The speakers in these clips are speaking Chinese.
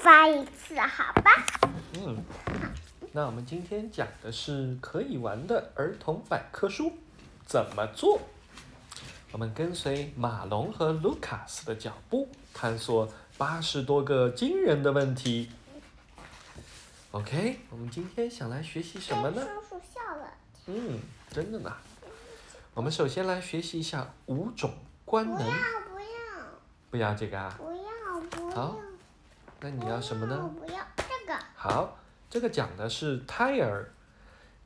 发一次，好吧？嗯，那我们今天讲的是可以玩的儿童百科书，怎么做？我们跟随马龙和卢卡斯的脚步，探索八十多个惊人的问题。OK，我们今天想来学习什么呢？叔叔笑了。嗯，真的呢。我们首先来学习一下五种官能。不要不要不要这个啊？不要不好要。那你要什么呢？不要这个。好，这个讲的是胎儿，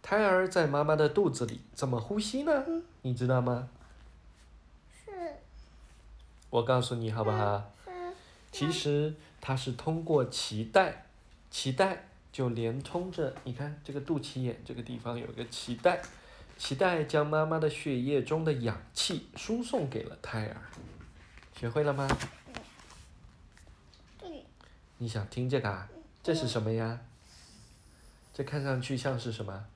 胎儿在妈妈的肚子里怎么呼吸呢？嗯你知道吗？是我告诉你好不好？嗯其实它是通过脐带，脐带就连通着，你看这个肚脐眼这个地方有个脐带，脐带将妈妈的血液中的氧气输送给了胎儿。学会了吗？你想听这个啊？这是什么呀？这看上去像是什么？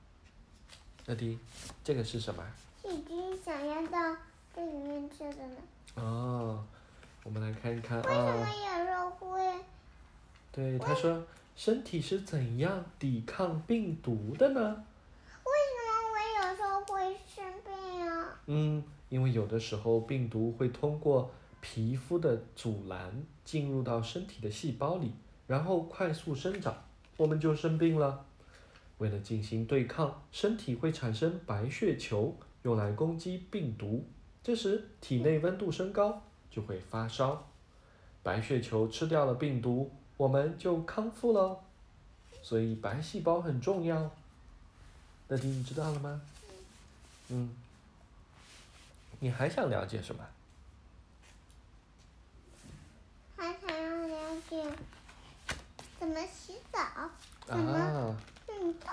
乐迪，这个是什么？细菌想要到这里面去的呢？哦，我们来看一看啊为什么啊。有时候会？对，他说身体是怎样抵抗病毒的呢？为什么我有时候会生病啊？嗯，因为有的时候病毒会通过皮肤的阻拦进入到身体的细胞里，然后快速生长，我们就生病了。为了进行对抗，身体会产生白血球，用来攻击病毒。这时体内温度升高，就会发烧。白血球吃掉了病毒，我们就康复了。所以白细胞很重要。乐迪，你知道了吗？嗯。你还想了解什么？还想怎么洗澡，怎么啊运动。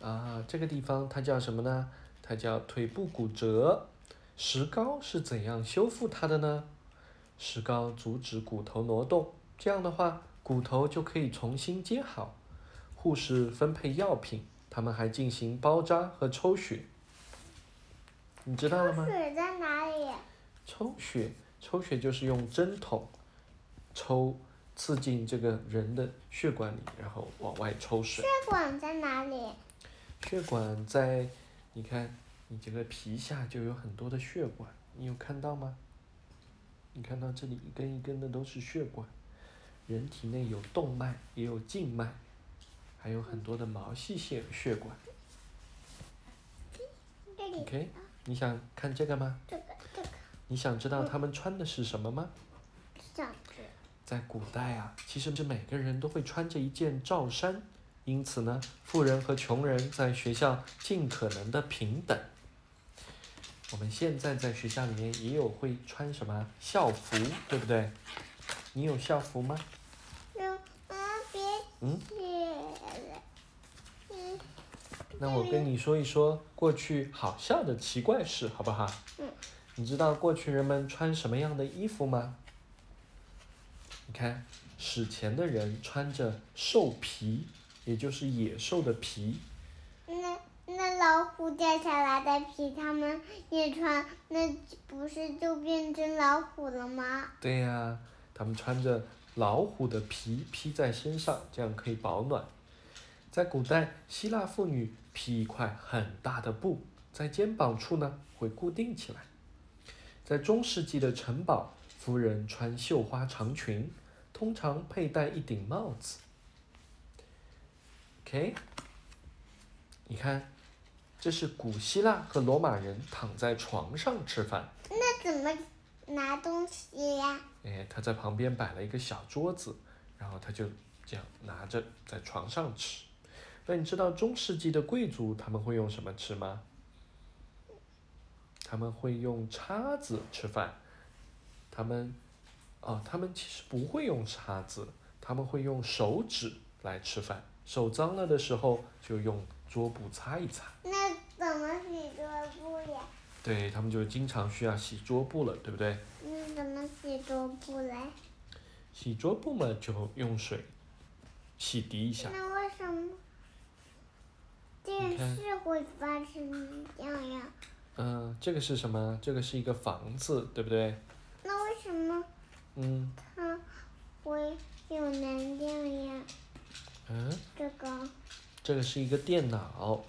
啊，这个地方它叫什么呢？它叫腿部骨折。石膏是怎样修复它的呢？石膏阻止骨头挪动，这样的话骨头就可以重新接好。护士分配药品，他们还进行包扎和抽血。你知道了吗？水在哪里？抽血，抽血就是用针筒抽刺进这个人的血管里，然后往外抽水。血管在哪里？血管在，你看，你这个皮下就有很多的血管，你有看到吗？你看到这里一根一根的都是血管，人体内有动脉，也有静脉，还有很多的毛细血血管。OK，你想看这个吗？这个这个你想知道他们穿的是什么吗？这样子。在古代啊，其实是每个人都会穿着一件罩衫，因此呢，富人和穷人在学校尽可能的平等。我们现在在学校里面也有会穿什么校服，对不对？你有校服吗？嗯。那我跟你说一说过去好笑的奇怪事，好不好？嗯。你知道过去人们穿什么样的衣服吗？你看，史前的人穿着兽皮，也就是野兽的皮，那那老虎掉下来的皮，他们也穿，那不是就变成老虎了吗？对呀、他们穿着老虎的皮披在身上，这样可以保暖。在古代，希腊妇女披一块很大的布，在肩膀处呢会固定起来。在中世纪的城堡，夫人穿绣花长裙，通常佩戴一顶帽子。OK，你看，这是古希腊和罗马人躺在床上吃饭。那怎么拿东西呀？哎，他在旁边摆了一个小桌子，然后他就这样拿着在床上吃。那你知道中世纪的贵族他们会用什么吃吗？他们会用叉子吃饭。他们，哦，他们其实不会用叉子，他们会用手指来吃饭。手脏了的时候就用桌布擦一擦。那怎么洗桌布呀？对他们就经常需要洗桌布了，对不对？那怎么洗桌布嘞？洗桌布嘛，就用水洗涤一下。那为什么电视会发生这样呀？嗯，这个是什么？这个是一个房子，对不对？什么嗯，它会有能量这个是一个电脑。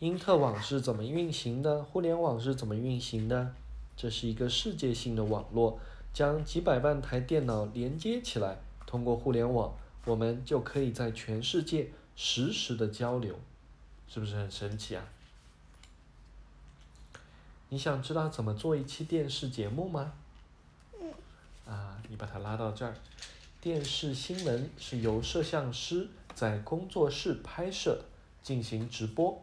因特网是怎么运行的？互联网是怎么运行的？这是一个世界性的网络，将几百万台电脑连接起来，通过互联网，我们就可以在全世界实时的交流，是不是很神奇啊？你想知道怎么做一期电视节目吗？啊，你把它拉到这儿。电视新闻是由摄像师在工作室拍摄的，进行直播。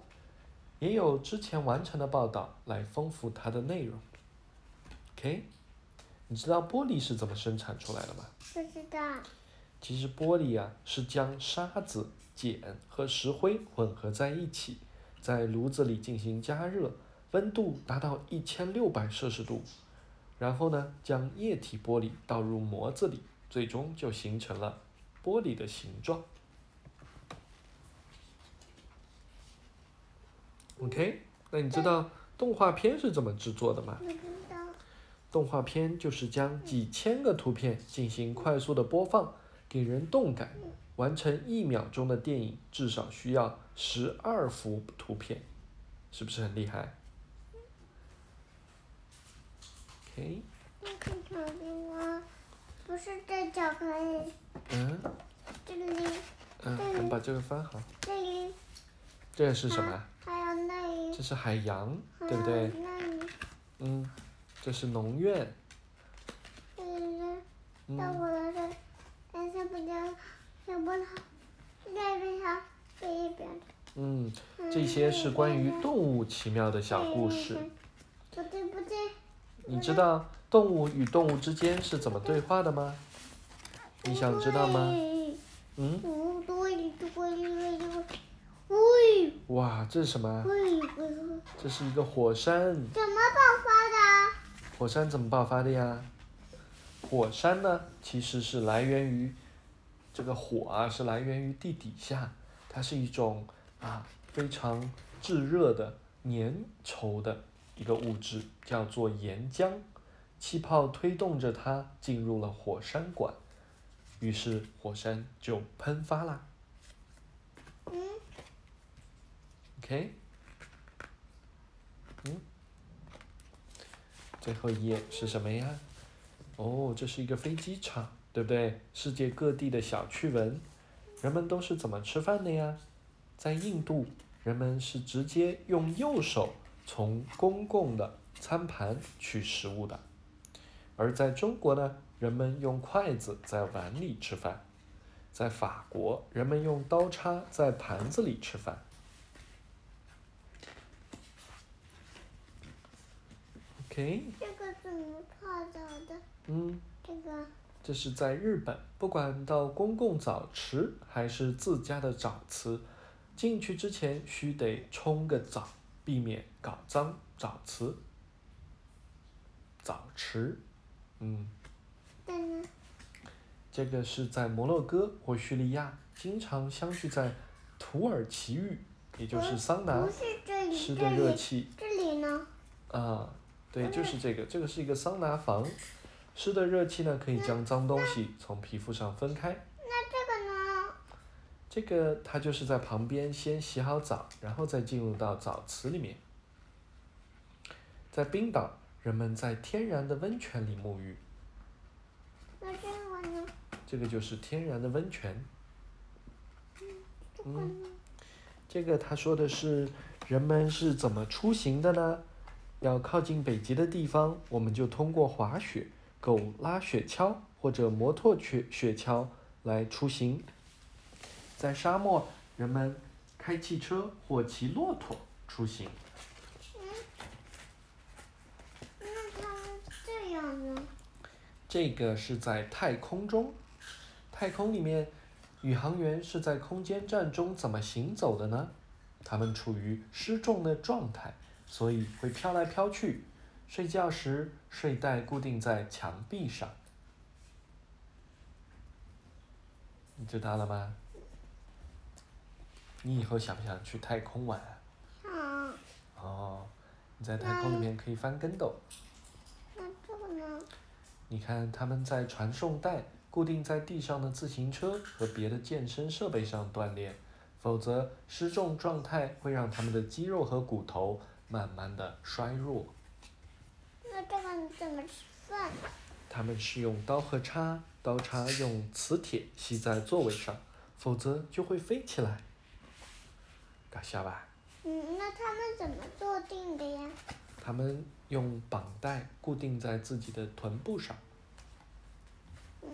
也有之前完成的报道来丰富它的内容。OK，你知道玻璃是怎么生产出来的吗？不知道。其实玻璃啊是将沙子、碱和石灰混合在一起，在炉子里进行加热，温度达到一千六百摄氏度，然后呢将液体玻璃倒入模子里，最终就形成了玻璃的形状。OK，那你知道动画片是怎么制作的吗？动画片就是将几千个图片进行快速的播放，给人动感。完成一秒钟的电影至少需要十二幅图片，是不是很厉害？OK。那个巧克力不是这巧克力。嗯。这里。嗯，我们把这个翻好。这里。这个是什么？还有那里。这是海洋，对不对？那里。嗯，这是农院。这是。到我的这，但是不能，小边上这一边。嗯，这些是关于动物奇妙的小故事。不对不对。你知道动物与动物之间是怎么对话的吗？你想知道吗？嗯。哇，这是什么？这是一个火山。怎么爆发的？火山怎么爆发的呀？火山呢，其实是来源于这个火啊，是来源于地底下，它是一种啊非常炙热的粘稠的一个物质，叫做岩浆。气泡推动着它进入了火山管，于是火山就喷发啦。OK，嗯，最后一页是什么呀？哦，这是一个飞机场，对不对？世界各地的小趣闻，人们都是怎么吃饭的呀？在印度，人们是直接用右手从公共的餐盘取食物的；而在中国呢，人们用筷子在碗里吃饭；在法国，人们用刀叉在盘子里吃饭。OK。这个怎么泡澡的？嗯。这个。这是在日本，不管到公共澡池还是自家的澡池，进去之前需得冲个澡，避免搞脏澡池。澡池，嗯。这个是在摩洛哥或叙利亚，经常相聚在土耳其浴，也就是桑拿，湿的热气。这里呢？啊。对，就是这个，这个是一个桑拿房，湿的热气呢可以将脏东西从皮肤上分开。那这个它就是在旁边先洗好澡，然后再进入到澡池里面。在冰岛，人们在天然的温泉里沐浴。那这个呢？这个就是天然的温泉。嗯。这个他说的是人们是怎么出行的呢？要靠近北极的地方，我们就通过滑雪、狗拉雪橇或者摩托雪雪橇来出行。在沙漠，人们开汽车或骑骆驼出行。嗯，那它这样呢？这个是在太空中，太空里面，宇航员是在空间站中怎么行走的呢？他们处于失重的状态。所以会飘来飘去，睡觉时睡袋固定在墙壁上，你知道了吗？你以后想不想去太空玩？想。哦，你在太空里面可以翻跟斗。那这个呢？你看他们在传送带固定在地上的自行车和别的健身设备上锻炼，否则失重状态会让他们的肌肉和骨头慢慢的衰弱。那这个你怎么吃饭？它们是用刀和叉，刀叉用磁铁吸在座位上，否则就会飞起来。搞笑吧？嗯，那他们怎么坐定的呀？他们用绑带固定在自己的臀部上。嗯，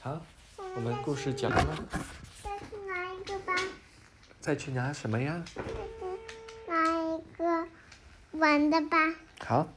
好，我我们故事讲完了，再去拿一个吧。再去拿什么呀？拿一个玩的吧。好。